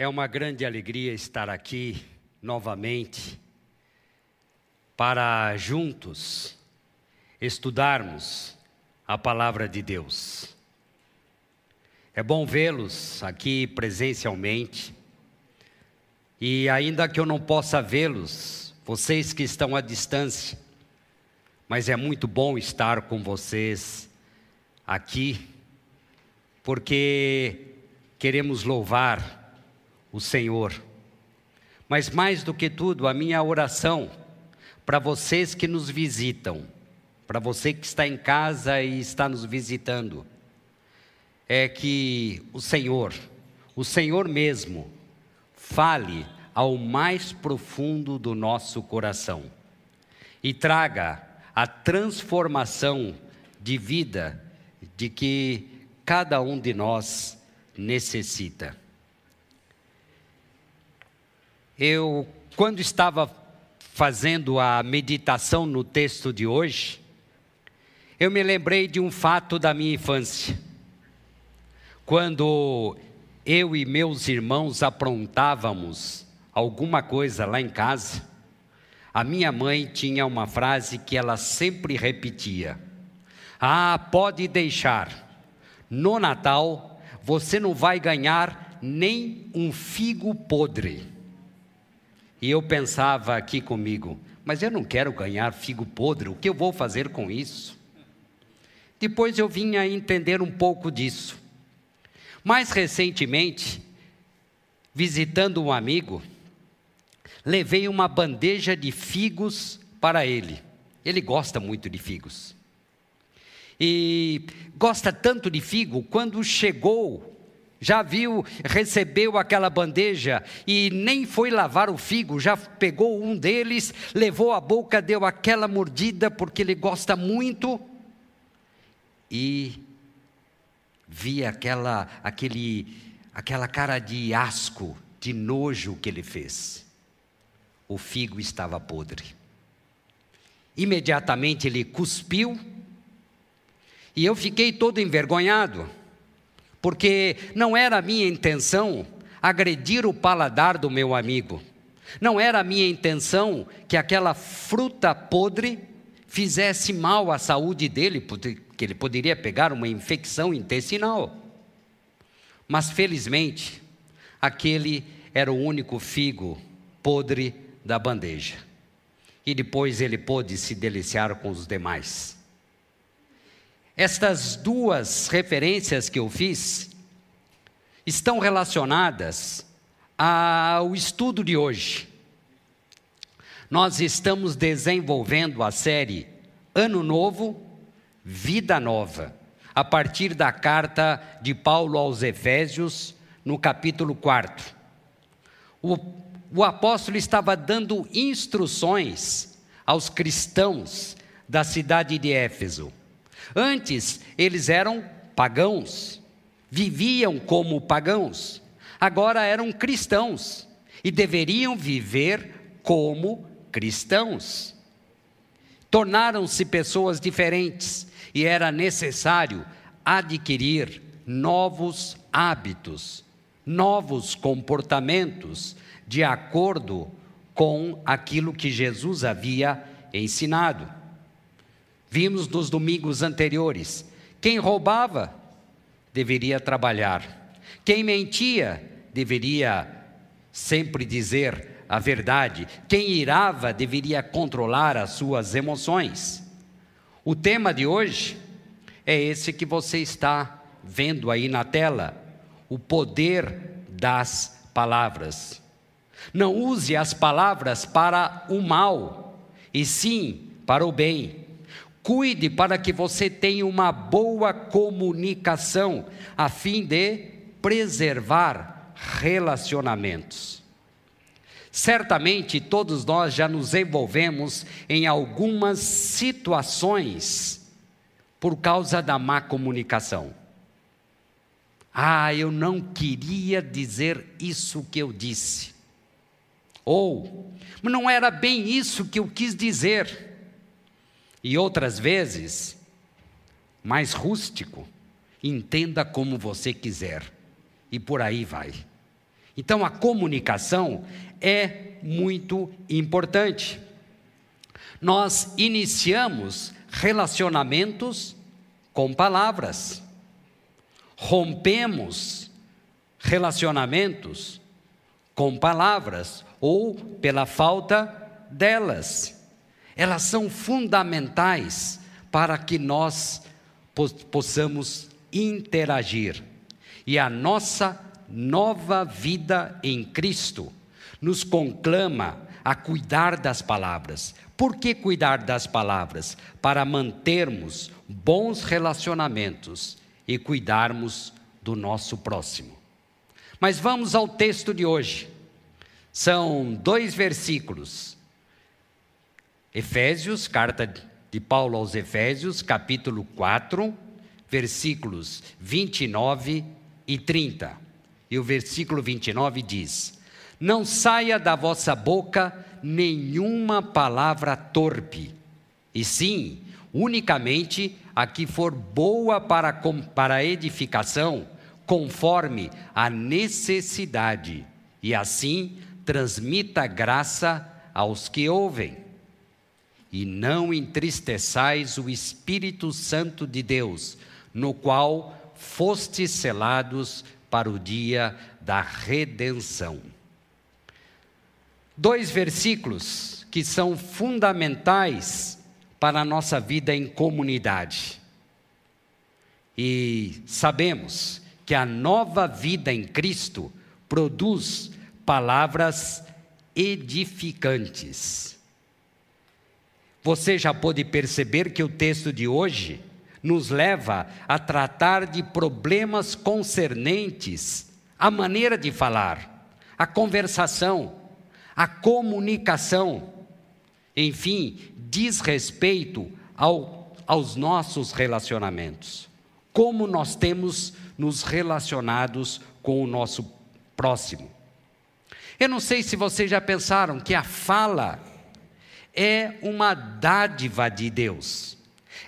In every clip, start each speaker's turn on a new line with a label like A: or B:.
A: É uma grande alegria estar aqui novamente para juntos estudarmos a palavra de Deus. É bom vê-los aqui presencialmente. E ainda que eu não possa vê-los, vocês que estão à distância, mas é muito bom estar com vocês aqui, porque queremos louvar o Senhor. Mas mais do que tudo, a minha oração para vocês que nos visitam, para você que está em casa e está nos visitando, é que o Senhor, o Senhor mesmo, fale ao mais profundo do nosso coração e traga a transformação de vida de que cada um de nós necessita. Eu, quando estava fazendo a meditação no texto de hoje, eu me lembrei de um fato da minha infância. Quando eu e meus irmãos aprontávamos alguma coisa lá em casa, a minha mãe tinha uma frase que ela sempre repetia: Ah, pode deixar, no Natal você não vai ganhar nem um figo podre. E eu pensava aqui comigo, mas eu não quero ganhar figo podre, o que eu vou fazer com isso? Depois eu vim a entender um pouco disso. Mais recentemente, visitando um amigo, levei uma bandeja de figos para ele. Ele gosta muito de figos. E gosta tanto de figo, quando chegou já viu, recebeu aquela bandeja e nem foi lavar o figo, já pegou um deles, levou a boca, deu aquela mordida porque ele gosta muito e via aquela aquele aquela cara de asco, de nojo que ele fez. O figo estava podre. Imediatamente ele cuspiu e eu fiquei todo envergonhado porque não era a minha intenção agredir o paladar do meu amigo. Não era a minha intenção que aquela fruta podre fizesse mal à saúde dele, porque ele poderia pegar uma infecção intestinal. Mas felizmente, aquele era o único figo podre da bandeja. E depois ele pôde se deliciar com os demais. Estas duas referências que eu fiz estão relacionadas ao estudo de hoje. Nós estamos desenvolvendo a série Ano Novo, Vida Nova, a partir da carta de Paulo aos Efésios, no capítulo 4. O, o apóstolo estava dando instruções aos cristãos da cidade de Éfeso Antes, eles eram pagãos, viviam como pagãos. Agora eram cristãos e deveriam viver como cristãos. Tornaram-se pessoas diferentes e era necessário adquirir novos hábitos, novos comportamentos, de acordo com aquilo que Jesus havia ensinado. Vimos nos domingos anteriores: quem roubava deveria trabalhar, quem mentia deveria sempre dizer a verdade, quem irava deveria controlar as suas emoções. O tema de hoje é esse que você está vendo aí na tela: o poder das palavras. Não use as palavras para o mal, e sim para o bem. Cuide para que você tenha uma boa comunicação, a fim de preservar relacionamentos. Certamente todos nós já nos envolvemos em algumas situações por causa da má comunicação. Ah, eu não queria dizer isso que eu disse. Ou, não era bem isso que eu quis dizer. E outras vezes, mais rústico, entenda como você quiser. E por aí vai. Então a comunicação é muito importante. Nós iniciamos relacionamentos com palavras, rompemos relacionamentos com palavras ou pela falta delas. Elas são fundamentais para que nós possamos interagir. E a nossa nova vida em Cristo nos conclama a cuidar das palavras. Por que cuidar das palavras? Para mantermos bons relacionamentos e cuidarmos do nosso próximo. Mas vamos ao texto de hoje. São dois versículos. Efésios, carta de Paulo aos Efésios, capítulo 4, versículos 29 e 30. E o versículo 29 diz: Não saia da vossa boca nenhuma palavra torpe, e sim, unicamente a que for boa para, para edificação, conforme a necessidade, e assim transmita graça aos que ouvem. E não entristeçais o Espírito Santo de Deus, no qual fostes selados para o dia da redenção. Dois versículos que são fundamentais para a nossa vida em comunidade. E sabemos que a nova vida em Cristo produz palavras edificantes. Você já pôde perceber que o texto de hoje nos leva a tratar de problemas concernentes à maneira de falar, à conversação, à comunicação, enfim, diz respeito ao, aos nossos relacionamentos. Como nós temos nos relacionados com o nosso próximo. Eu não sei se vocês já pensaram que a fala é uma dádiva de Deus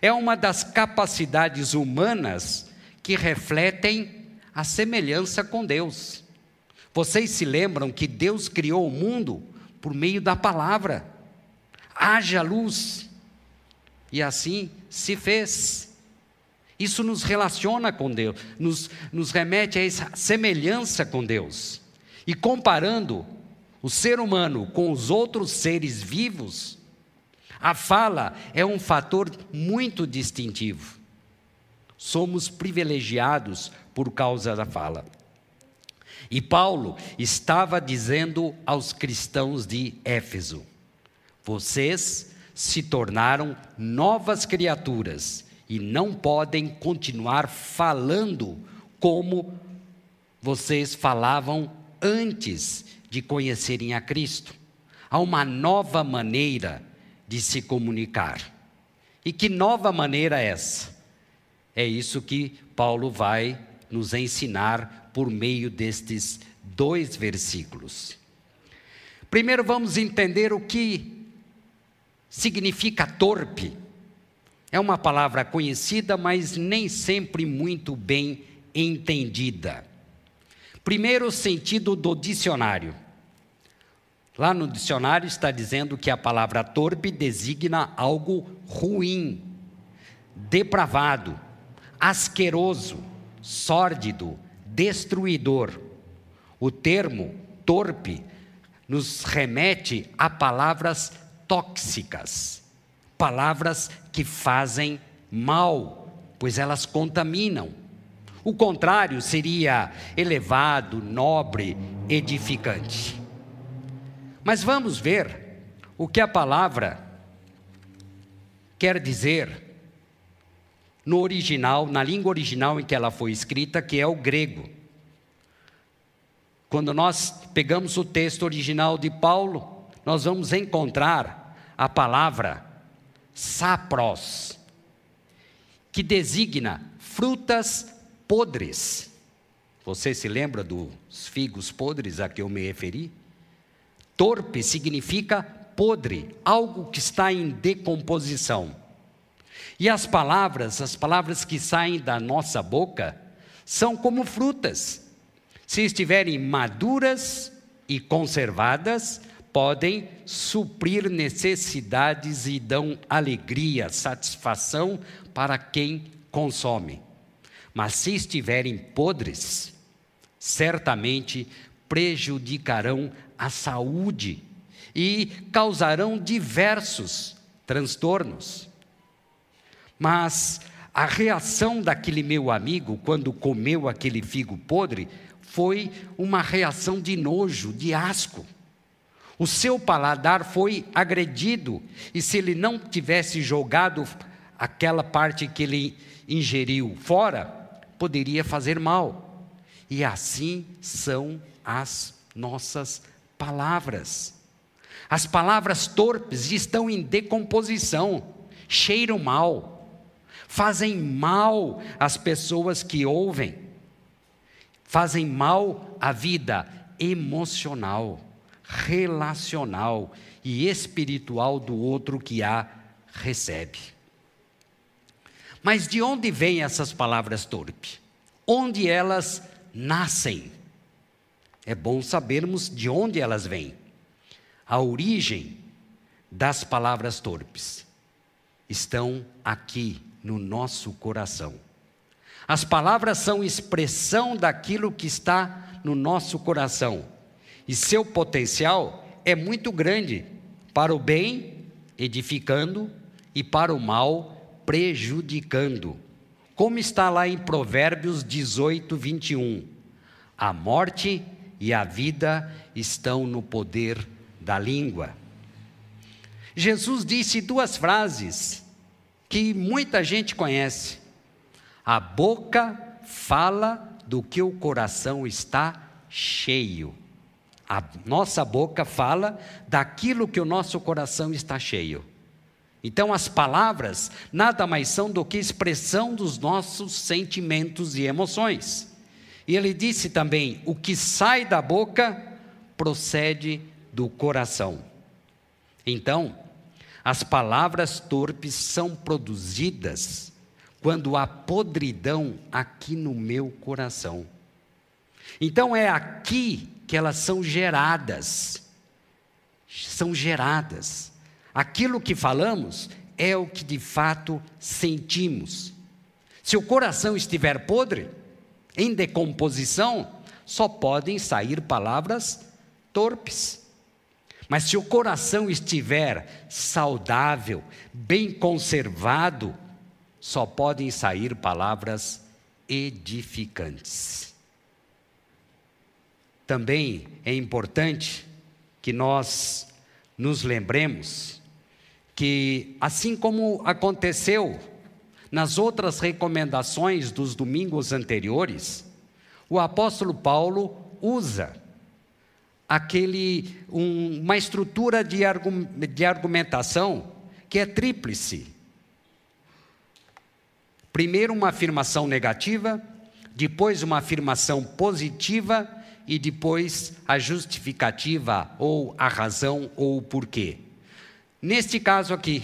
A: é uma das capacidades humanas que refletem a semelhança com Deus. Vocês se lembram que Deus criou o mundo por meio da palavra. Haja luz. E assim se fez. Isso nos relaciona com Deus, nos, nos remete a essa semelhança com Deus. E comparando o ser humano com os outros seres vivos, a fala é um fator muito distintivo. Somos privilegiados por causa da fala. E Paulo estava dizendo aos cristãos de Éfeso: vocês se tornaram novas criaturas e não podem continuar falando como vocês falavam antes de conhecerem a Cristo. Há uma nova maneira de se comunicar. E que nova maneira é essa? É isso que Paulo vai nos ensinar por meio destes dois versículos. Primeiro vamos entender o que significa torpe. É uma palavra conhecida, mas nem sempre muito bem entendida. Primeiro, sentido do dicionário. Lá no dicionário está dizendo que a palavra torpe designa algo ruim, depravado, asqueroso, sórdido, destruidor. O termo torpe nos remete a palavras tóxicas, palavras que fazem mal, pois elas contaminam. O contrário seria elevado, nobre, edificante. Mas vamos ver o que a palavra quer dizer no original, na língua original em que ela foi escrita, que é o grego. Quando nós pegamos o texto original de Paulo, nós vamos encontrar a palavra sapros, que designa frutas podres. Você se lembra dos figos podres a que eu me referi? Torpe significa podre, algo que está em decomposição. E as palavras, as palavras que saem da nossa boca, são como frutas. Se estiverem maduras e conservadas, podem suprir necessidades e dão alegria, satisfação para quem consome. Mas se estiverem podres, certamente prejudicarão a saúde e causarão diversos transtornos. Mas a reação daquele meu amigo quando comeu aquele figo podre foi uma reação de nojo, de asco. O seu paladar foi agredido, e se ele não tivesse jogado aquela parte que ele ingeriu fora, poderia fazer mal. E assim são as nossas palavras. As palavras torpes estão em decomposição, cheiram mal, fazem mal às pessoas que ouvem, fazem mal à vida emocional, relacional e espiritual do outro que a recebe. Mas de onde vêm essas palavras torpes? Onde elas nascem? É bom sabermos de onde elas vêm a origem das palavras torpes estão aqui no nosso coração. As palavras são expressão daquilo que está no nosso coração, e seu potencial é muito grande para o bem, edificando, e para o mal, prejudicando. Como está lá em Provérbios 18, 21. A morte e a vida estão no poder da língua. Jesus disse duas frases que muita gente conhece. A boca fala do que o coração está cheio. A nossa boca fala daquilo que o nosso coração está cheio. Então, as palavras nada mais são do que expressão dos nossos sentimentos e emoções. E ele disse também: o que sai da boca procede do coração. Então, as palavras torpes são produzidas quando há podridão aqui no meu coração. Então é aqui que elas são geradas. São geradas. Aquilo que falamos é o que de fato sentimos. Se o coração estiver podre, em decomposição, só podem sair palavras torpes. Mas se o coração estiver saudável, bem conservado, só podem sair palavras edificantes. Também é importante que nós nos lembremos que, assim como aconteceu nas outras recomendações dos domingos anteriores, o apóstolo Paulo usa aquele, um, uma estrutura de, argum, de argumentação que é tríplice. Primeiro, uma afirmação negativa, depois, uma afirmação positiva e depois a justificativa, ou a razão, ou o porquê. Neste caso aqui,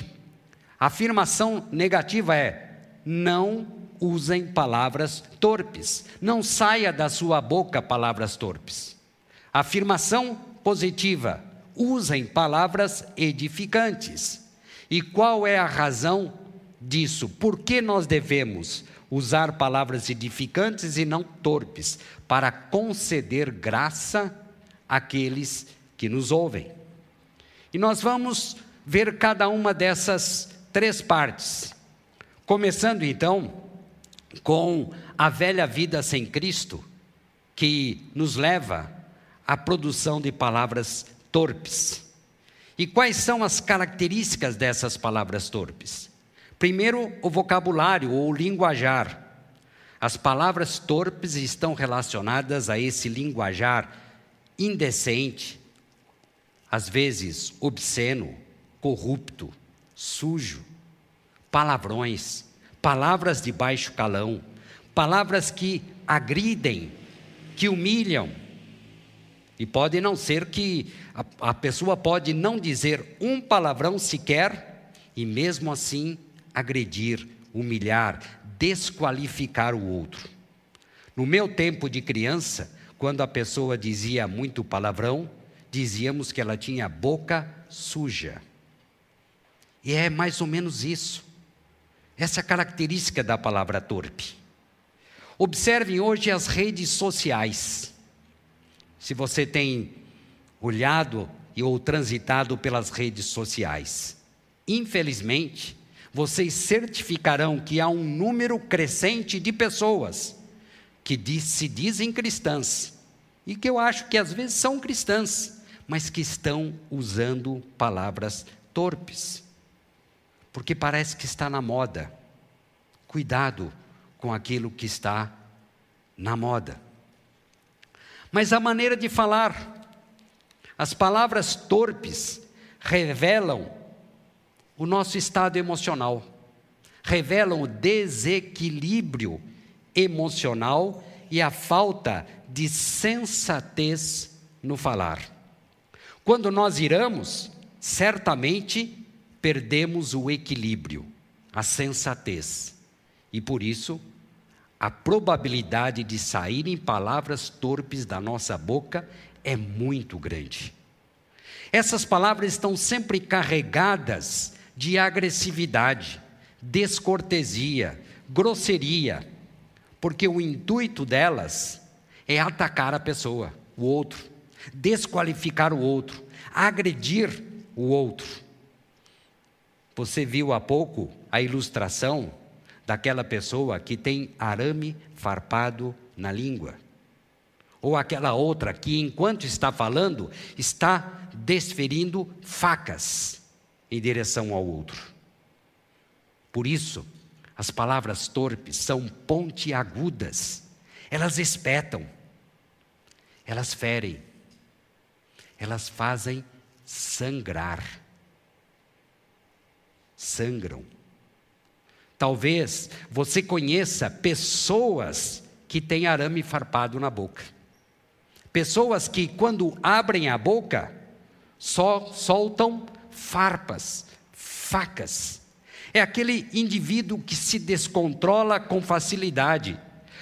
A: a afirmação negativa é: não usem palavras torpes, não saia da sua boca palavras torpes. Afirmação positiva: usem palavras edificantes. E qual é a razão disso? Por que nós devemos usar palavras edificantes e não torpes? Para conceder graça àqueles que nos ouvem. E nós vamos ver cada uma dessas três partes. Começando então com a velha vida sem Cristo, que nos leva a produção de palavras torpes. E quais são as características dessas palavras torpes? Primeiro, o vocabulário ou linguajar. As palavras torpes estão relacionadas a esse linguajar indecente, às vezes obsceno, corrupto, sujo, palavrões, palavras de baixo calão, palavras que agridem, que humilham, e pode não ser que a, a pessoa pode não dizer um palavrão sequer e mesmo assim agredir, humilhar, desqualificar o outro. No meu tempo de criança, quando a pessoa dizia muito palavrão, dizíamos que ela tinha boca suja. E é mais ou menos isso. Essa é a característica da palavra torpe. Observem hoje as redes sociais. Se você tem olhado e ou transitado pelas redes sociais, infelizmente, vocês certificarão que há um número crescente de pessoas que diz, se dizem cristãs e que eu acho que às vezes são cristãs, mas que estão usando palavras torpes, porque parece que está na moda. Cuidado com aquilo que está na moda. Mas a maneira de falar, as palavras torpes revelam o nosso estado emocional, revelam o desequilíbrio emocional e a falta de sensatez no falar. Quando nós iramos, certamente perdemos o equilíbrio, a sensatez. E por isso, a probabilidade de saírem palavras torpes da nossa boca é muito grande. Essas palavras estão sempre carregadas de agressividade, descortesia, grosseria, porque o intuito delas é atacar a pessoa, o outro, desqualificar o outro, agredir o outro. Você viu há pouco a ilustração daquela pessoa que tem arame farpado na língua. Ou aquela outra que, enquanto está falando, está desferindo facas em direção ao outro. Por isso, as palavras torpes são pontiagudas, elas espetam, elas ferem, elas fazem sangrar. Sangram. Talvez você conheça pessoas que têm arame farpado na boca. Pessoas que, quando abrem a boca, só soltam farpas, facas. É aquele indivíduo que se descontrola com facilidade.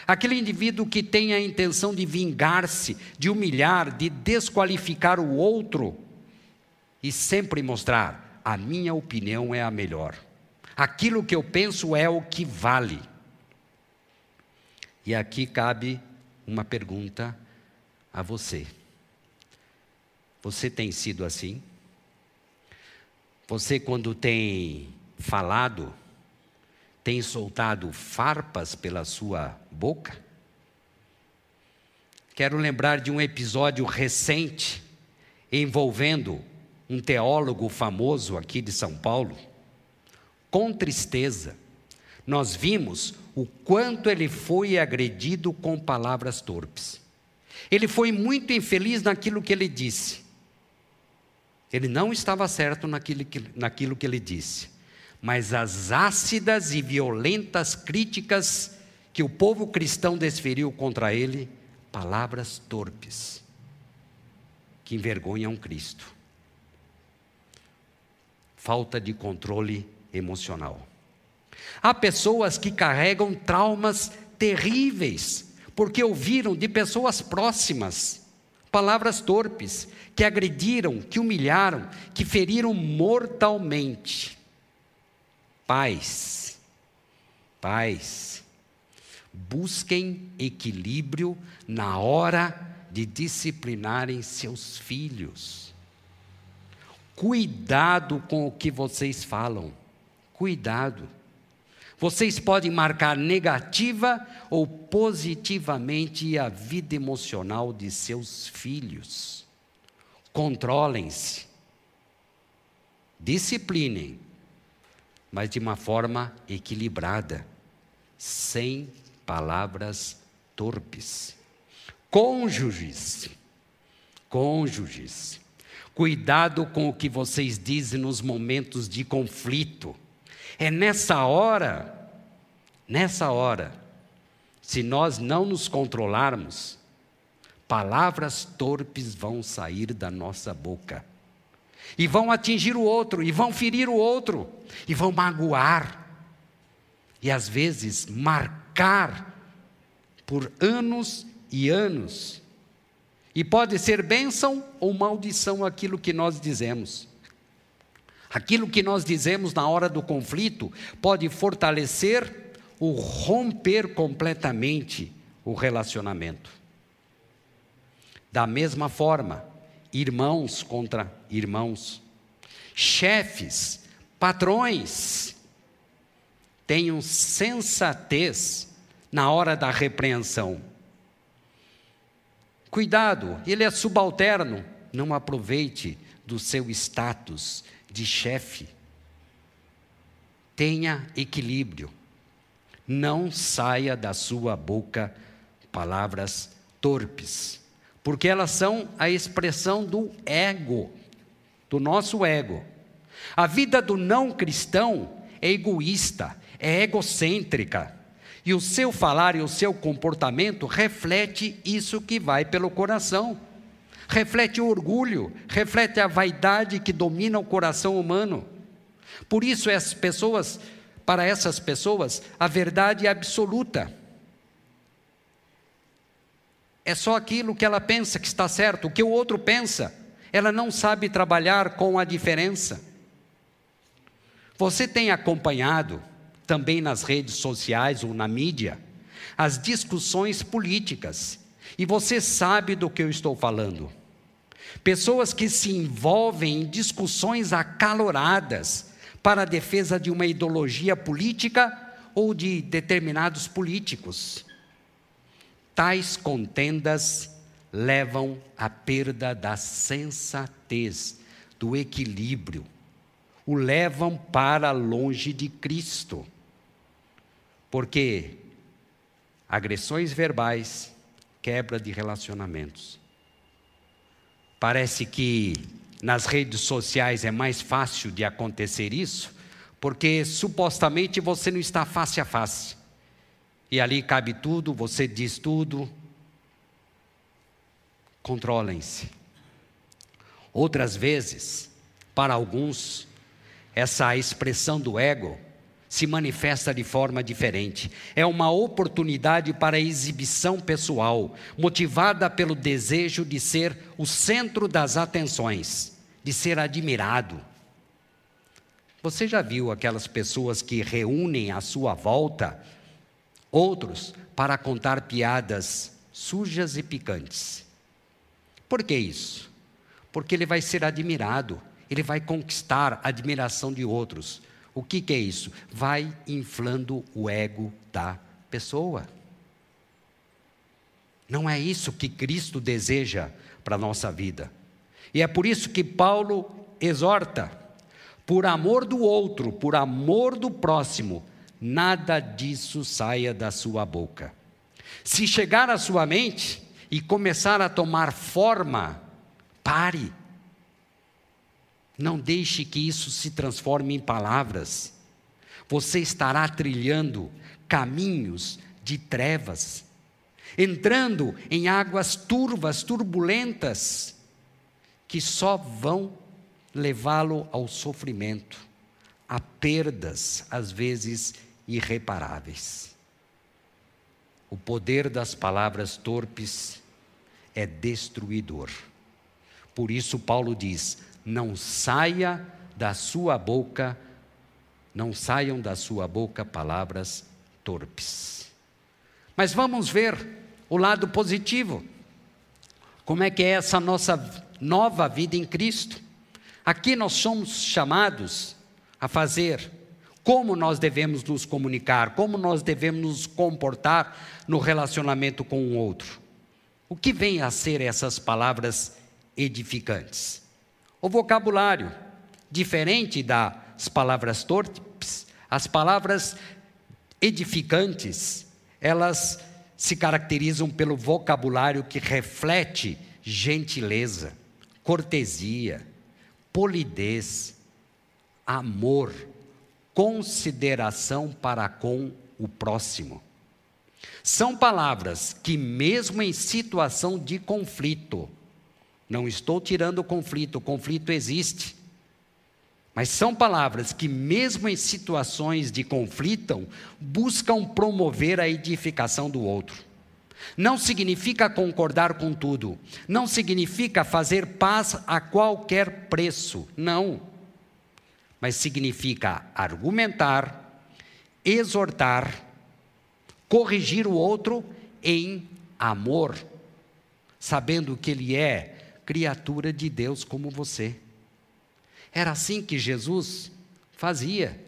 A: Aquele indivíduo que tem a intenção de vingar-se, de humilhar, de desqualificar o outro e sempre mostrar: a minha opinião é a melhor. Aquilo que eu penso é o que vale. E aqui cabe uma pergunta a você. Você tem sido assim? Você, quando tem falado, tem soltado farpas pela sua boca? Quero lembrar de um episódio recente envolvendo um teólogo famoso aqui de São Paulo. Com tristeza, nós vimos o quanto ele foi agredido com palavras torpes. Ele foi muito infeliz naquilo que ele disse. Ele não estava certo naquilo que, naquilo que ele disse mas as ácidas e violentas críticas que o povo cristão desferiu contra ele, palavras torpes, que envergonham Cristo. Falta de controle emocional. Há pessoas que carregam traumas terríveis, porque ouviram de pessoas próximas palavras torpes, que agrediram, que humilharam, que feriram mortalmente. Pais, pais, busquem equilíbrio na hora de disciplinarem seus filhos. Cuidado com o que vocês falam. Cuidado. Vocês podem marcar negativa ou positivamente a vida emocional de seus filhos. Controlem-se. Disciplinem mas de uma forma equilibrada, sem palavras torpes. Cônjuges, cônjuges, cuidado com o que vocês dizem nos momentos de conflito. É nessa hora, nessa hora, se nós não nos controlarmos, palavras torpes vão sair da nossa boca e vão atingir o outro, e vão ferir o outro, e vão magoar, e às vezes marcar por anos e anos E pode ser bênção ou maldição aquilo que nós dizemos. Aquilo que nós dizemos na hora do conflito pode fortalecer ou romper completamente o relacionamento. Da mesma forma, irmãos contra irmãos, chefes, patrões, tenham sensatez na hora da repreensão. Cuidado, ele é subalterno, não aproveite do seu status de chefe. Tenha equilíbrio. Não saia da sua boca palavras torpes, porque elas são a expressão do ego, do nosso ego. A vida do não cristão é egoísta, é egocêntrica. E o seu falar e o seu comportamento reflete isso que vai pelo coração. Reflete o orgulho, reflete a vaidade que domina o coração humano. Por isso as pessoas, para essas pessoas, a verdade é absoluta. É só aquilo que ela pensa que está certo, o que o outro pensa. Ela não sabe trabalhar com a diferença. Você tem acompanhado, também nas redes sociais ou na mídia, as discussões políticas. E você sabe do que eu estou falando. Pessoas que se envolvem em discussões acaloradas para a defesa de uma ideologia política ou de determinados políticos. Tais contendas levam à perda da sensatez, do equilíbrio o levam para longe de Cristo. Porque agressões verbais, quebra de relacionamentos. Parece que nas redes sociais é mais fácil de acontecer isso, porque supostamente você não está face a face. E ali cabe tudo, você diz tudo. Controlem-se. Outras vezes, para alguns, essa expressão do ego se manifesta de forma diferente. É uma oportunidade para exibição pessoal, motivada pelo desejo de ser o centro das atenções, de ser admirado. Você já viu aquelas pessoas que reúnem à sua volta outros para contar piadas sujas e picantes? Por que isso? Porque ele vai ser admirado ele vai conquistar a admiração de outros. O que, que é isso? Vai inflando o ego da pessoa. Não é isso que Cristo deseja para a nossa vida. E é por isso que Paulo exorta: por amor do outro, por amor do próximo, nada disso saia da sua boca. Se chegar à sua mente e começar a tomar forma, pare não deixe que isso se transforme em palavras. Você estará trilhando caminhos de trevas, entrando em águas turvas, turbulentas, que só vão levá-lo ao sofrimento, a perdas, às vezes irreparáveis. O poder das palavras torpes é destruidor. Por isso, Paulo diz: não saia da sua boca, não saiam da sua boca palavras torpes. Mas vamos ver o lado positivo. Como é que é essa nossa nova vida em Cristo? Aqui nós somos chamados a fazer como nós devemos nos comunicar, como nós devemos nos comportar no relacionamento com o outro. O que vem a ser essas palavras edificantes? O vocabulário, diferente das palavras torpes, as palavras edificantes, elas se caracterizam pelo vocabulário que reflete gentileza, cortesia, polidez, amor, consideração para com o próximo. São palavras que, mesmo em situação de conflito, não estou tirando o conflito, o conflito existe. Mas são palavras que, mesmo em situações de conflito, buscam promover a edificação do outro. Não significa concordar com tudo. Não significa fazer paz a qualquer preço. Não. Mas significa argumentar, exortar, corrigir o outro em amor, sabendo que ele é criatura de Deus como você. Era assim que Jesus fazia.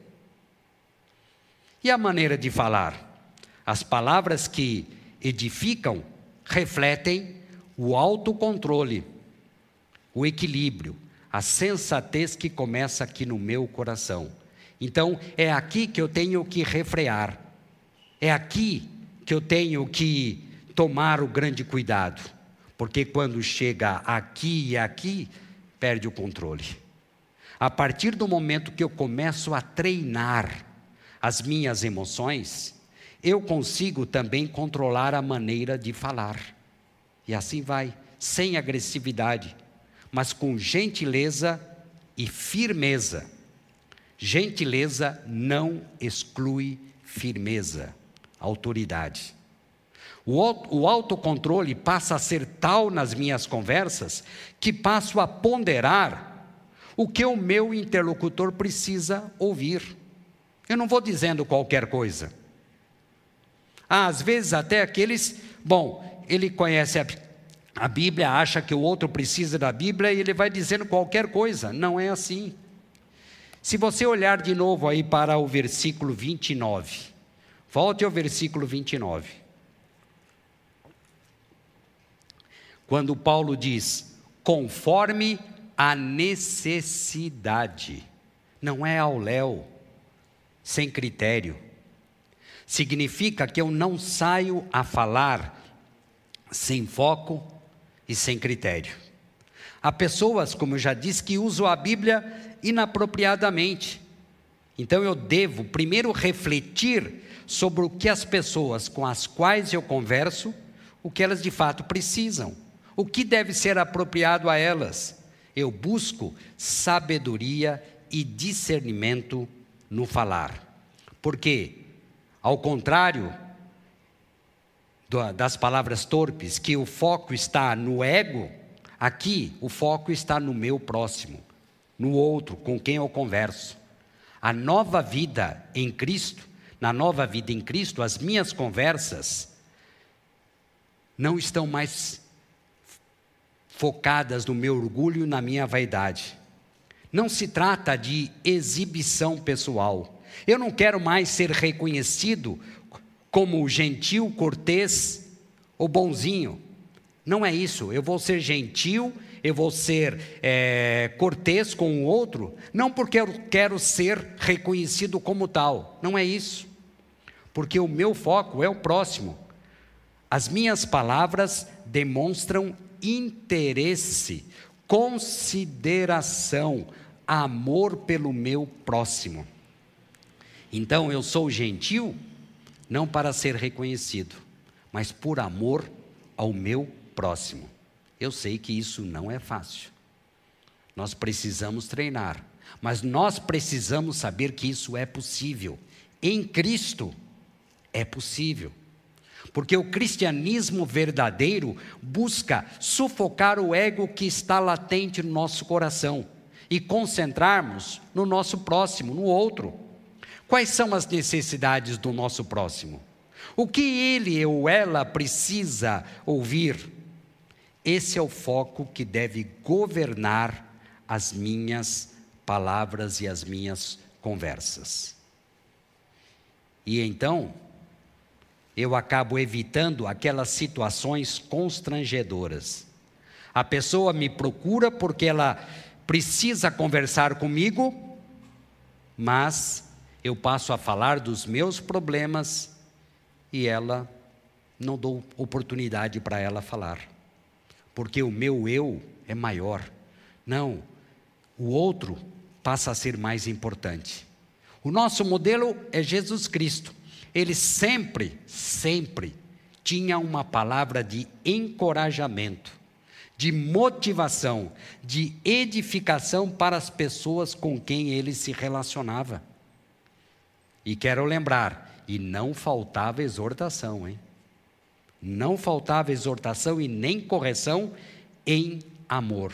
A: E a maneira de falar? As palavras que edificam refletem o autocontrole, o equilíbrio, a sensatez que começa aqui no meu coração. Então, é aqui que eu tenho que refrear, é aqui que eu tenho que tomar o grande cuidado, porque quando chega aqui e aqui, perde o controle. A partir do momento que eu começo a treinar as minhas emoções, eu consigo também controlar a maneira de falar. E assim vai, sem agressividade, mas com gentileza e firmeza. Gentileza não exclui firmeza, autoridade. O autocontrole passa a ser tal nas minhas conversas que passo a ponderar o que o meu interlocutor precisa ouvir. Eu não vou dizendo qualquer coisa. às vezes até aqueles, bom, ele conhece a, a Bíblia, acha que o outro precisa da Bíblia e ele vai dizendo qualquer coisa. Não é assim. Se você olhar de novo aí para o versículo 29, volte ao versículo 29. Quando Paulo diz, conforme a necessidade, não é ao léu, sem critério. Significa que eu não saio a falar sem foco e sem critério. Há pessoas, como eu já disse, que usam a Bíblia inapropriadamente. Então eu devo primeiro refletir sobre o que as pessoas com as quais eu converso, o que elas de fato precisam. O que deve ser apropriado a elas? Eu busco sabedoria e discernimento no falar. Porque, ao contrário das palavras torpes, que o foco está no ego, aqui o foco está no meu próximo, no outro com quem eu converso. A nova vida em Cristo, na nova vida em Cristo, as minhas conversas não estão mais focadas no meu orgulho e na minha vaidade. Não se trata de exibição pessoal. Eu não quero mais ser reconhecido como gentil, cortês ou bonzinho. Não é isso. Eu vou ser gentil, eu vou ser é, cortês com o outro, não porque eu quero ser reconhecido como tal. Não é isso. Porque o meu foco é o próximo. As minhas palavras demonstram interesse, consideração, amor pelo meu próximo. Então eu sou gentil não para ser reconhecido, mas por amor ao meu próximo. Eu sei que isso não é fácil. Nós precisamos treinar, mas nós precisamos saber que isso é possível. Em Cristo é possível. Porque o cristianismo verdadeiro busca sufocar o ego que está latente no nosso coração e concentrarmos no nosso próximo, no outro. Quais são as necessidades do nosso próximo? O que ele ou ela precisa ouvir? Esse é o foco que deve governar as minhas palavras e as minhas conversas. E então, eu acabo evitando aquelas situações constrangedoras. A pessoa me procura porque ela precisa conversar comigo, mas eu passo a falar dos meus problemas e ela não dou oportunidade para ela falar, porque o meu eu é maior. Não, o outro passa a ser mais importante. O nosso modelo é Jesus Cristo. Ele sempre, sempre tinha uma palavra de encorajamento, de motivação, de edificação para as pessoas com quem ele se relacionava. E quero lembrar, e não faltava exortação, hein? Não faltava exortação e nem correção em amor.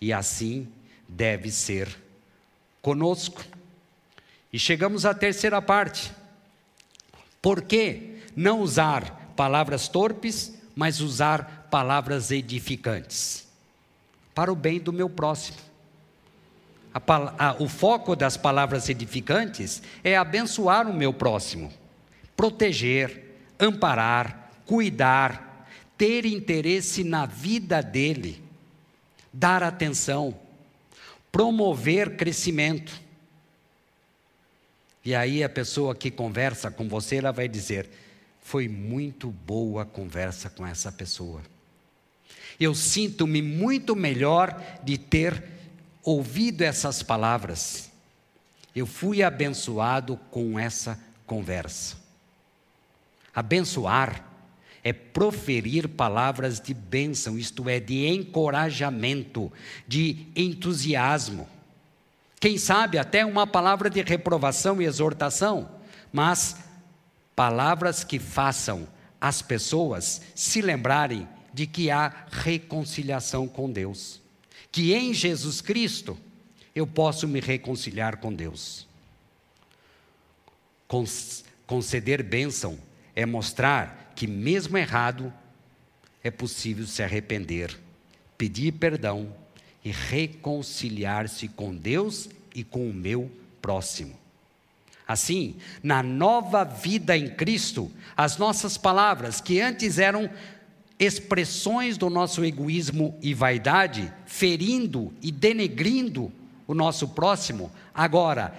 A: E assim deve ser conosco. E chegamos à terceira parte. Por que não usar palavras torpes, mas usar palavras edificantes? Para o bem do meu próximo. A, a, o foco das palavras edificantes é abençoar o meu próximo, proteger, amparar, cuidar, ter interesse na vida dele, dar atenção, promover crescimento. E aí a pessoa que conversa com você, ela vai dizer: foi muito boa a conversa com essa pessoa. Eu sinto-me muito melhor de ter ouvido essas palavras. Eu fui abençoado com essa conversa. Abençoar é proferir palavras de bênção, isto é, de encorajamento, de entusiasmo. Quem sabe até uma palavra de reprovação e exortação, mas palavras que façam as pessoas se lembrarem de que há reconciliação com Deus, que em Jesus Cristo eu posso me reconciliar com Deus. Conceder bênção é mostrar que, mesmo errado, é possível se arrepender, pedir perdão e reconciliar-se com Deus e com o meu próximo. Assim, na nova vida em Cristo, as nossas palavras, que antes eram expressões do nosso egoísmo e vaidade, ferindo e denegrindo o nosso próximo, agora,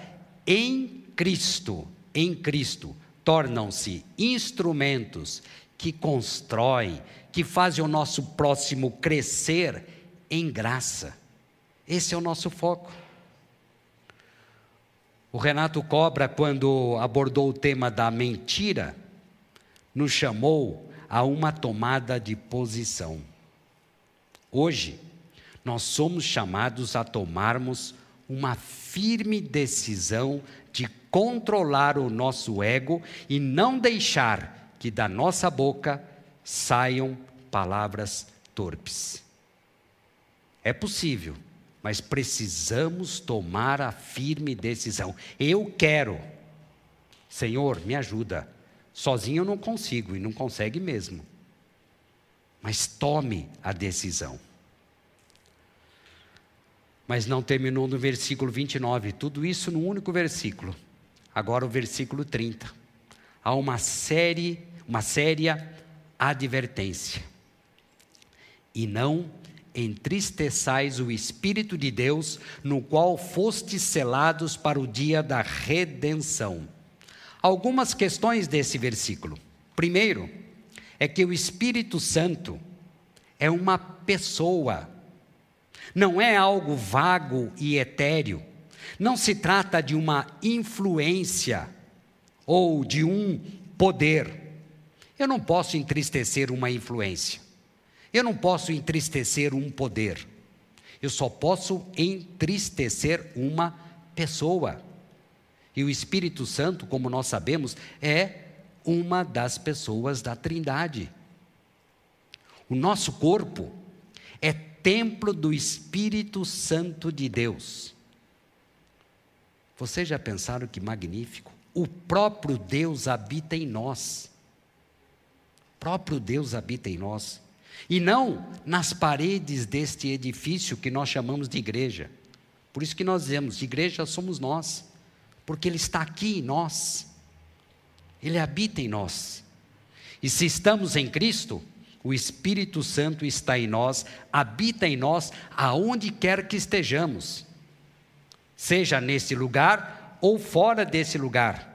A: em Cristo, em Cristo, tornam-se instrumentos que constroem, que fazem o nosso próximo crescer em graça. Esse é o nosso foco. O Renato Cobra, quando abordou o tema da mentira, nos chamou a uma tomada de posição. Hoje, nós somos chamados a tomarmos uma firme decisão de controlar o nosso ego e não deixar que da nossa boca saiam palavras torpes. É possível, mas precisamos tomar a firme decisão. Eu quero. Senhor, me ajuda. Sozinho eu não consigo e não consegue mesmo. Mas tome a decisão. Mas não terminou no versículo 29, tudo isso no único versículo. Agora o versículo 30. Há uma série, uma séria advertência. E não entristeçais o Espírito de Deus, no qual fostes selados para o dia da redenção. Algumas questões desse versículo. Primeiro, é que o Espírito Santo é uma pessoa não é algo vago e etéreo. Não se trata de uma influência ou de um poder. Eu não posso entristecer uma influência. Eu não posso entristecer um poder. Eu só posso entristecer uma pessoa. E o Espírito Santo, como nós sabemos, é uma das pessoas da Trindade. O nosso corpo é templo do Espírito Santo de Deus. Vocês já pensaram que magnífico? O próprio Deus habita em nós. O próprio Deus habita em nós. E não nas paredes deste edifício que nós chamamos de igreja. Por isso que nós dizemos: igreja somos nós, porque Ele está aqui em nós, Ele habita em nós. E se estamos em Cristo, o Espírito Santo está em nós, habita em nós, aonde quer que estejamos, seja nesse lugar ou fora desse lugar.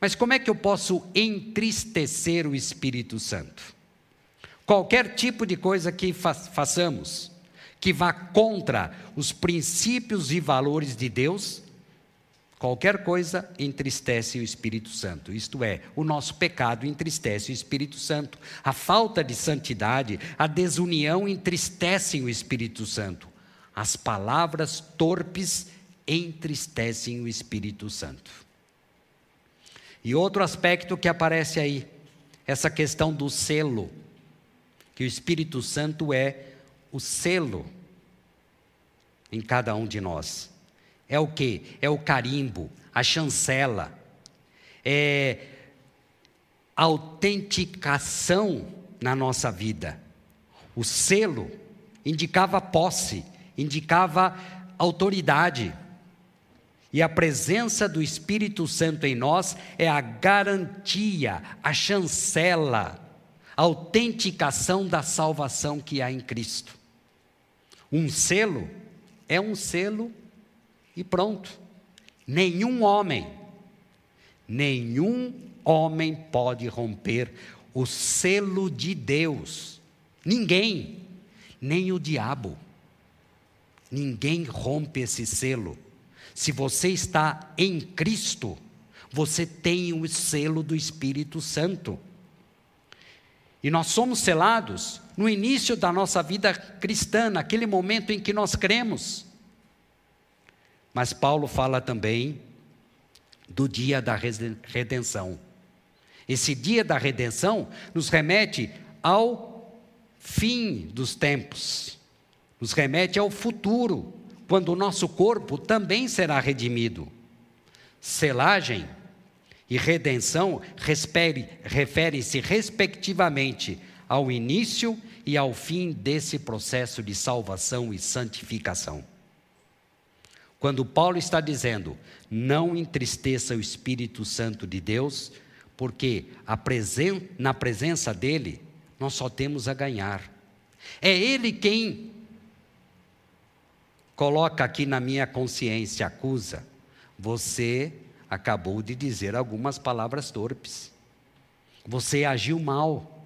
A: Mas como é que eu posso entristecer o Espírito Santo? Qualquer tipo de coisa que fa façamos que vá contra os princípios e valores de Deus, Qualquer coisa entristece o Espírito Santo, isto é, o nosso pecado entristece o Espírito Santo. A falta de santidade, a desunião entristecem o Espírito Santo. As palavras torpes entristecem o Espírito Santo. E outro aspecto que aparece aí essa questão do selo, que o Espírito Santo é o selo em cada um de nós. É o que? É o carimbo, a chancela, é a autenticação na nossa vida. O selo indicava posse, indicava autoridade. E a presença do Espírito Santo em nós é a garantia, a chancela, autenticação da salvação que há em Cristo. Um selo é um selo e pronto. Nenhum homem, nenhum homem pode romper o selo de Deus. Ninguém, nem o diabo. Ninguém rompe esse selo. Se você está em Cristo, você tem o selo do Espírito Santo. E nós somos selados no início da nossa vida cristã, naquele momento em que nós cremos. Mas Paulo fala também do dia da redenção. Esse dia da redenção nos remete ao fim dos tempos, nos remete ao futuro, quando o nosso corpo também será redimido. Selagem e redenção referem-se respectivamente ao início e ao fim desse processo de salvação e santificação. Quando Paulo está dizendo, não entristeça o Espírito Santo de Deus, porque presen na presença dele nós só temos a ganhar. É ele quem coloca aqui na minha consciência, acusa, você acabou de dizer algumas palavras torpes. Você agiu mal.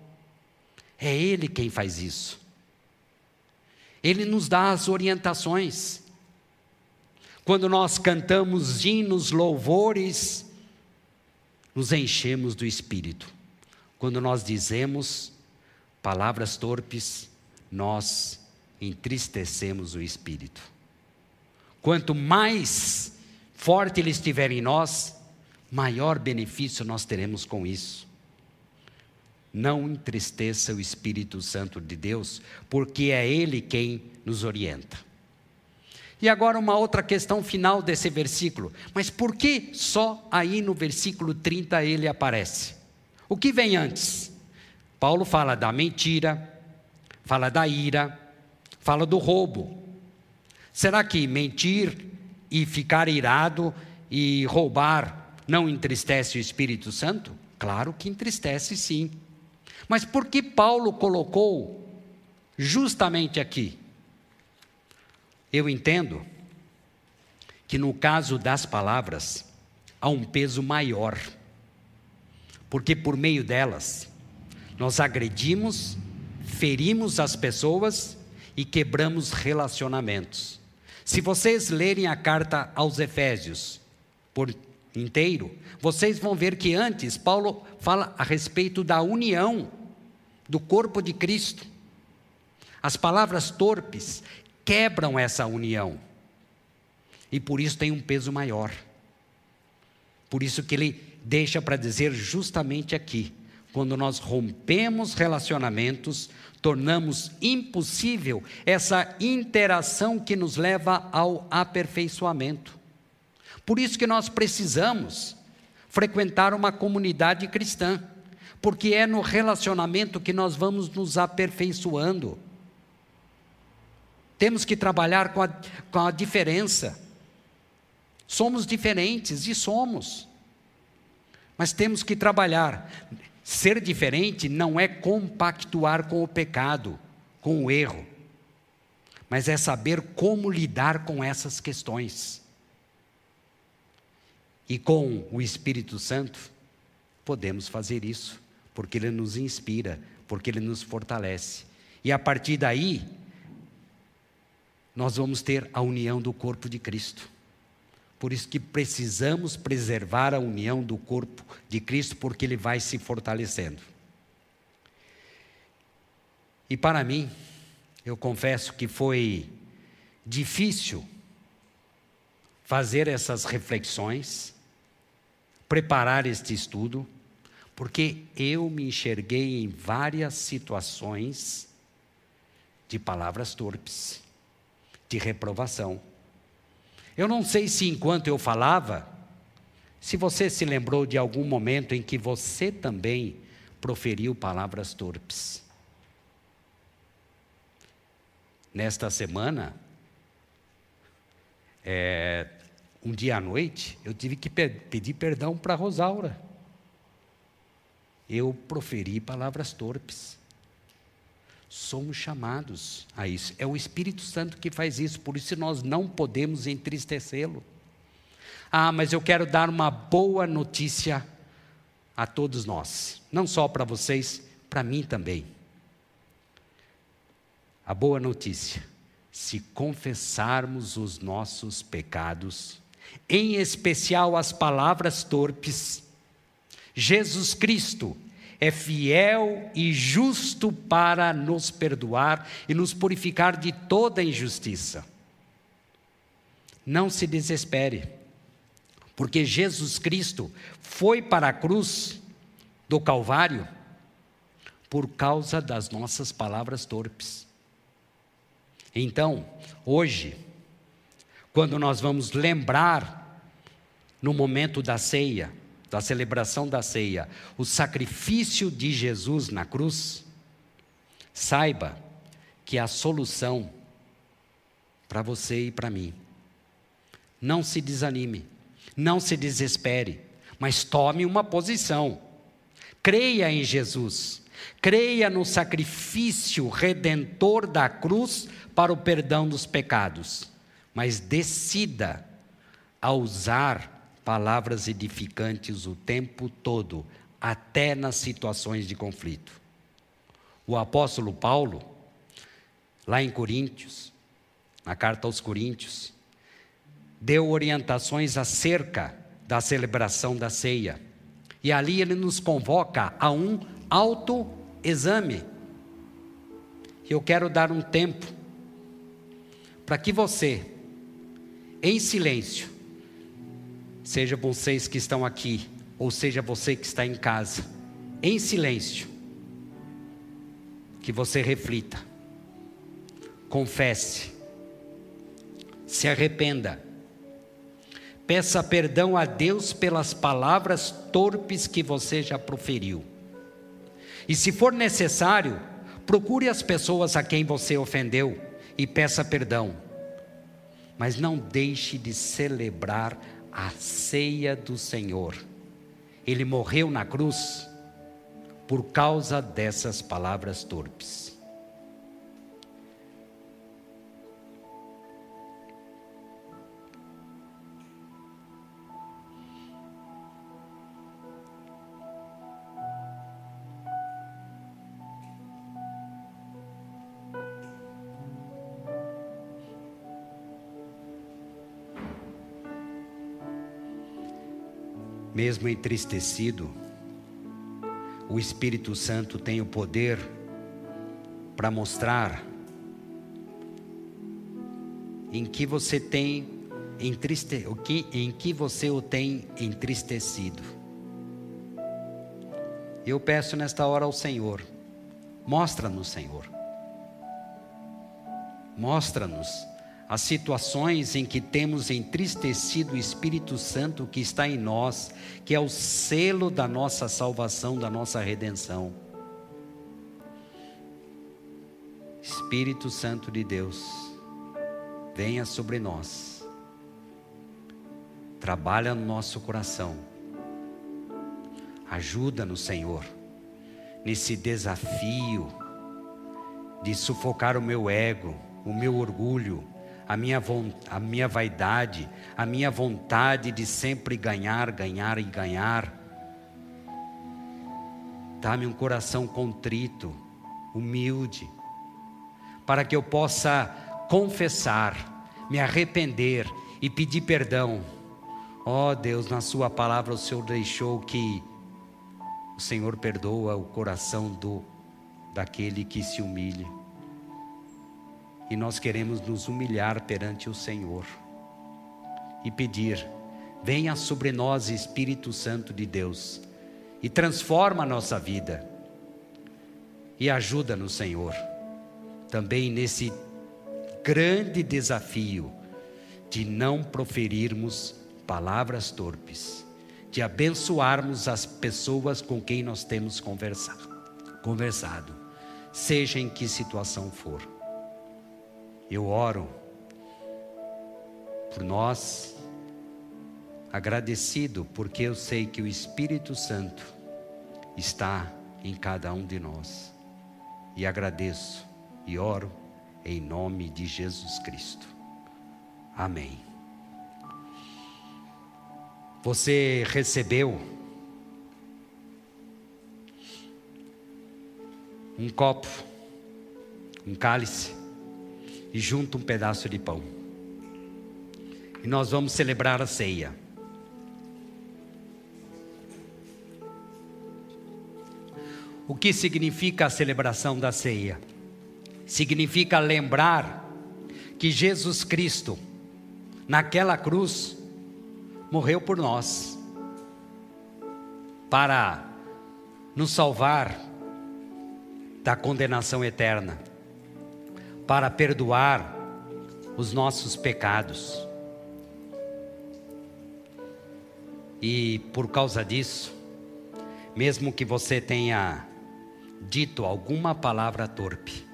A: É Ele quem faz isso. Ele nos dá as orientações. Quando nós cantamos hinos, louvores, nos enchemos do Espírito. Quando nós dizemos palavras torpes, nós entristecemos o Espírito. Quanto mais forte ele estiver em nós, maior benefício nós teremos com isso. Não entristeça o Espírito Santo de Deus, porque é Ele quem nos orienta. E agora uma outra questão final desse versículo. Mas por que só aí no versículo 30 ele aparece? O que vem antes? Paulo fala da mentira, fala da ira, fala do roubo. Será que mentir e ficar irado e roubar não entristece o Espírito Santo? Claro que entristece sim. Mas por que Paulo colocou justamente aqui? Eu entendo que no caso das palavras há um peso maior, porque por meio delas nós agredimos, ferimos as pessoas e quebramos relacionamentos. Se vocês lerem a carta aos Efésios por inteiro, vocês vão ver que antes Paulo fala a respeito da união do corpo de Cristo. As palavras torpes quebram essa união. E por isso tem um peso maior. Por isso que ele deixa para dizer justamente aqui, quando nós rompemos relacionamentos, tornamos impossível essa interação que nos leva ao aperfeiçoamento. Por isso que nós precisamos frequentar uma comunidade cristã, porque é no relacionamento que nós vamos nos aperfeiçoando. Temos que trabalhar com a, com a diferença. Somos diferentes e somos. Mas temos que trabalhar. Ser diferente não é compactuar com o pecado, com o erro, mas é saber como lidar com essas questões. E com o Espírito Santo, podemos fazer isso, porque ele nos inspira, porque ele nos fortalece. E a partir daí, nós vamos ter a união do corpo de Cristo. Por isso que precisamos preservar a união do corpo de Cristo, porque ele vai se fortalecendo. E para mim, eu confesso que foi difícil fazer essas reflexões, preparar este estudo, Porque eu me enxerguei em várias situações de palavras torpes, de reprovação. Eu não sei se enquanto eu falava, se você se lembrou de algum momento em que você também proferiu palavras torpes. Nesta semana, é, um dia à noite, eu tive que pedir perdão para Rosaura eu proferi palavras torpes. Somos chamados a isso. É o Espírito Santo que faz isso, por isso nós não podemos entristecê-lo. Ah, mas eu quero dar uma boa notícia a todos nós, não só para vocês, para mim também. A boa notícia: se confessarmos os nossos pecados, em especial as palavras torpes, Jesus Cristo é fiel e justo para nos perdoar e nos purificar de toda injustiça. Não se desespere, porque Jesus Cristo foi para a cruz do Calvário por causa das nossas palavras torpes. Então, hoje, quando nós vamos lembrar no momento da ceia, da celebração da ceia, o sacrifício de Jesus na cruz, saiba que a solução para você e para mim. Não se desanime, não se desespere, mas tome uma posição. Creia em Jesus, creia no sacrifício redentor da cruz para o perdão dos pecados, mas decida a usar palavras edificantes o tempo todo, até nas situações de conflito. O apóstolo Paulo, lá em Coríntios, na carta aos Coríntios, deu orientações acerca da celebração da ceia. E ali ele nos convoca a um autoexame. Eu quero dar um tempo para que você, em silêncio, seja vocês que estão aqui, ou seja você que está em casa, em silêncio, que você reflita, confesse, se arrependa, peça perdão a Deus pelas palavras torpes que você já proferiu. E se for necessário, procure as pessoas a quem você ofendeu e peça perdão. Mas não deixe de celebrar a ceia do Senhor. Ele morreu na cruz por causa dessas palavras torpes. Mesmo entristecido, o Espírito Santo tem o poder para mostrar em que você tem entriste, o que, em que você o tem entristecido. Eu peço nesta hora ao Senhor, mostra-nos, Senhor. Mostra-nos as situações em que temos entristecido o Espírito Santo que está em nós, que é o selo da nossa salvação, da nossa redenção. Espírito Santo de Deus, venha sobre nós, trabalha no nosso coração, ajuda-nos, Senhor, nesse desafio de sufocar o meu ego, o meu orgulho, a minha, a minha vaidade, a minha vontade de sempre ganhar, ganhar e ganhar. Dá-me um coração contrito, humilde, para que eu possa confessar, me arrepender e pedir perdão. Ó oh Deus, na Sua palavra o Senhor deixou que o Senhor perdoa o coração do daquele que se humilha e nós queremos nos humilhar perante o Senhor e pedir: venha sobre nós, Espírito Santo de Deus, e transforma a nossa vida. E ajuda-nos, Senhor, também nesse grande desafio de não proferirmos palavras torpes, de abençoarmos as pessoas com quem nós temos conversado, conversado seja em que situação for. Eu oro por nós, agradecido, porque eu sei que o Espírito Santo está em cada um de nós. E agradeço e oro em nome de Jesus Cristo. Amém. Você recebeu um copo, um cálice e junto um pedaço de pão. E nós vamos celebrar a ceia. O que significa a celebração da ceia? Significa lembrar que Jesus Cristo, naquela cruz, morreu por nós, para nos salvar da condenação eterna, para perdoar os nossos pecados. E por causa disso, mesmo que você tenha dito alguma palavra torpe,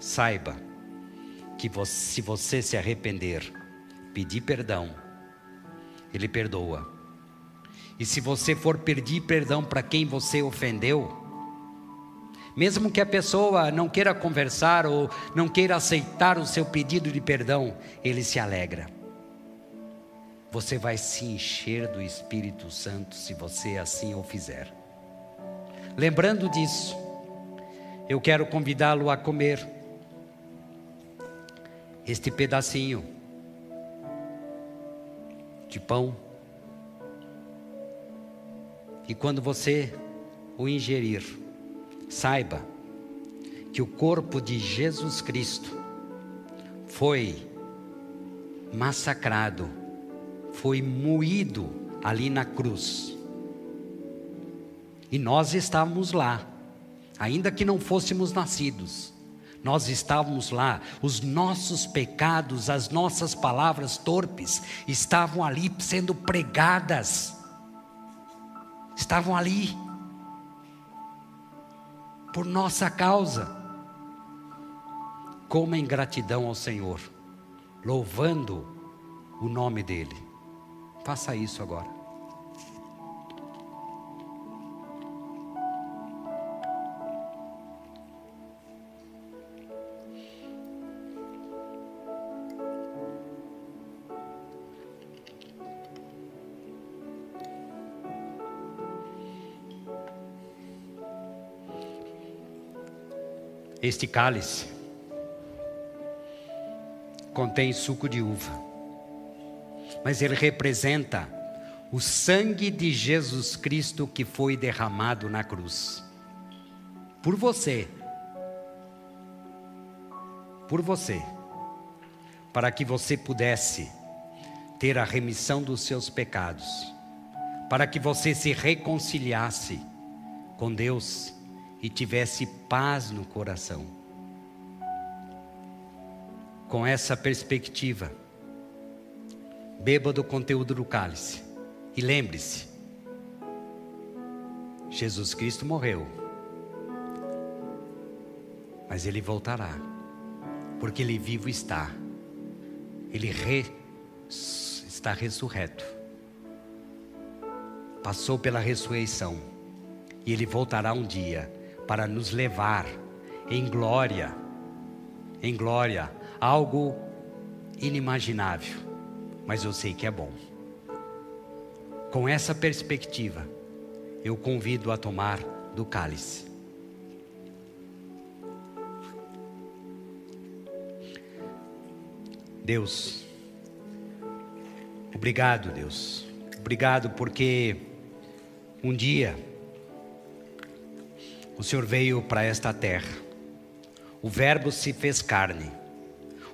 A: saiba que você, se você se arrepender, pedir perdão, Ele perdoa. E se você for pedir perdão para quem você ofendeu, mesmo que a pessoa não queira conversar ou não queira aceitar o seu pedido de perdão, ele se alegra. Você vai se encher do Espírito Santo se você assim o fizer. Lembrando disso, eu quero convidá-lo a comer este pedacinho de pão. E quando você o ingerir, Saiba que o corpo de Jesus Cristo foi massacrado, foi moído ali na cruz. E nós estávamos lá, ainda que não fôssemos nascidos. Nós estávamos lá, os nossos pecados, as nossas palavras torpes estavam ali sendo pregadas, estavam ali por nossa causa. Como em gratidão ao Senhor, louvando o nome dEle. Faça isso agora. Este cálice contém suco de uva, mas ele representa o sangue de Jesus Cristo que foi derramado na cruz. Por você. Por você. Para que você pudesse ter a remissão dos seus pecados. Para que você se reconciliasse com Deus e tivesse paz no coração. Com essa perspectiva, beba do conteúdo do cálice. E lembre-se: Jesus Cristo morreu, mas ele voltará, porque ele vivo está, ele re, está ressurreto, passou pela ressurreição e ele voltará um dia para nos levar em glória, em glória, algo inimaginável, mas eu sei que é bom. Com essa perspectiva, eu convido a tomar do cálice. Deus, obrigado, Deus, obrigado porque um dia o Senhor veio para esta terra. O Verbo se fez carne.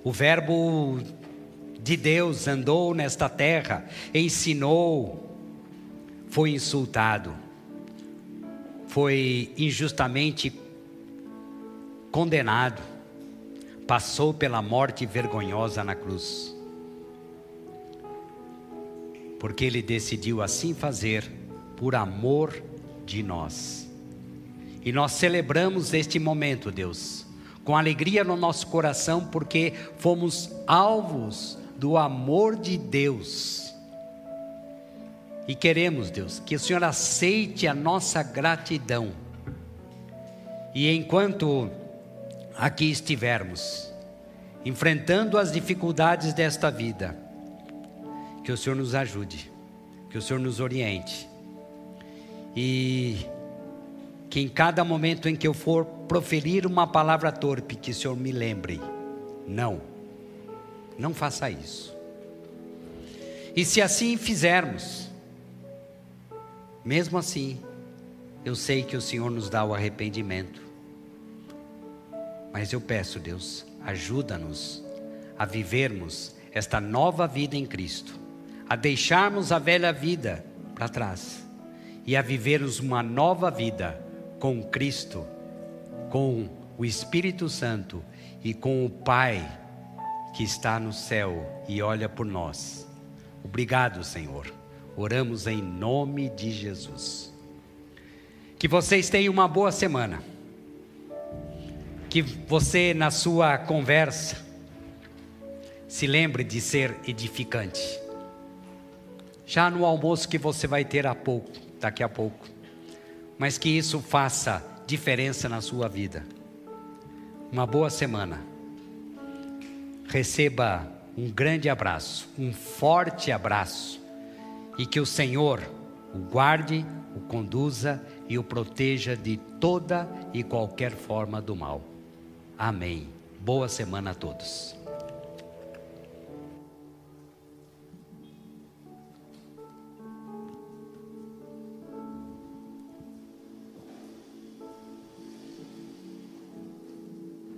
A: O Verbo de Deus andou nesta terra, ensinou, foi insultado, foi injustamente condenado, passou pela morte vergonhosa na cruz. Porque ele decidiu assim fazer por amor de nós. E nós celebramos este momento, Deus, com alegria no nosso coração, porque fomos alvos do amor de Deus. E queremos, Deus, que o Senhor aceite a nossa gratidão. E enquanto aqui estivermos, enfrentando as dificuldades desta vida, que o Senhor nos ajude, que o Senhor nos oriente. E que em cada momento em que eu for proferir uma palavra torpe, que o Senhor me lembre. Não, não faça isso. E se assim fizermos, mesmo assim, eu sei que o Senhor nos dá o arrependimento. Mas eu peço, Deus, ajuda-nos a vivermos esta nova vida em Cristo, a deixarmos a velha vida para trás e a vivermos uma nova vida com Cristo, com o Espírito Santo e com o Pai que está no céu e olha por nós. Obrigado, Senhor. Oramos em nome de Jesus. Que vocês tenham uma boa semana. Que você, na sua conversa, se lembre de ser edificante. Já no almoço que você vai ter a pouco, daqui a pouco mas que isso faça diferença na sua vida. Uma boa semana. Receba um grande abraço, um forte abraço, e que o Senhor o guarde, o conduza e o proteja de toda e qualquer forma do mal. Amém. Boa semana a todos.